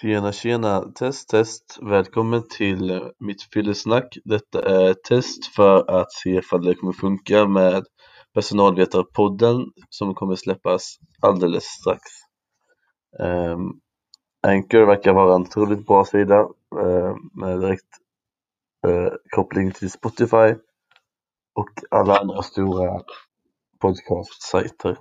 Tjena tjena, test test, välkommen till mitt fyllesnack. Detta är ett test för att se ifall det kommer funka med personalvetarpodden som kommer släppas alldeles strax. Um, Anchor verkar vara en otroligt bra sida uh, med direkt uh, koppling till Spotify och alla andra stora podcastsajter.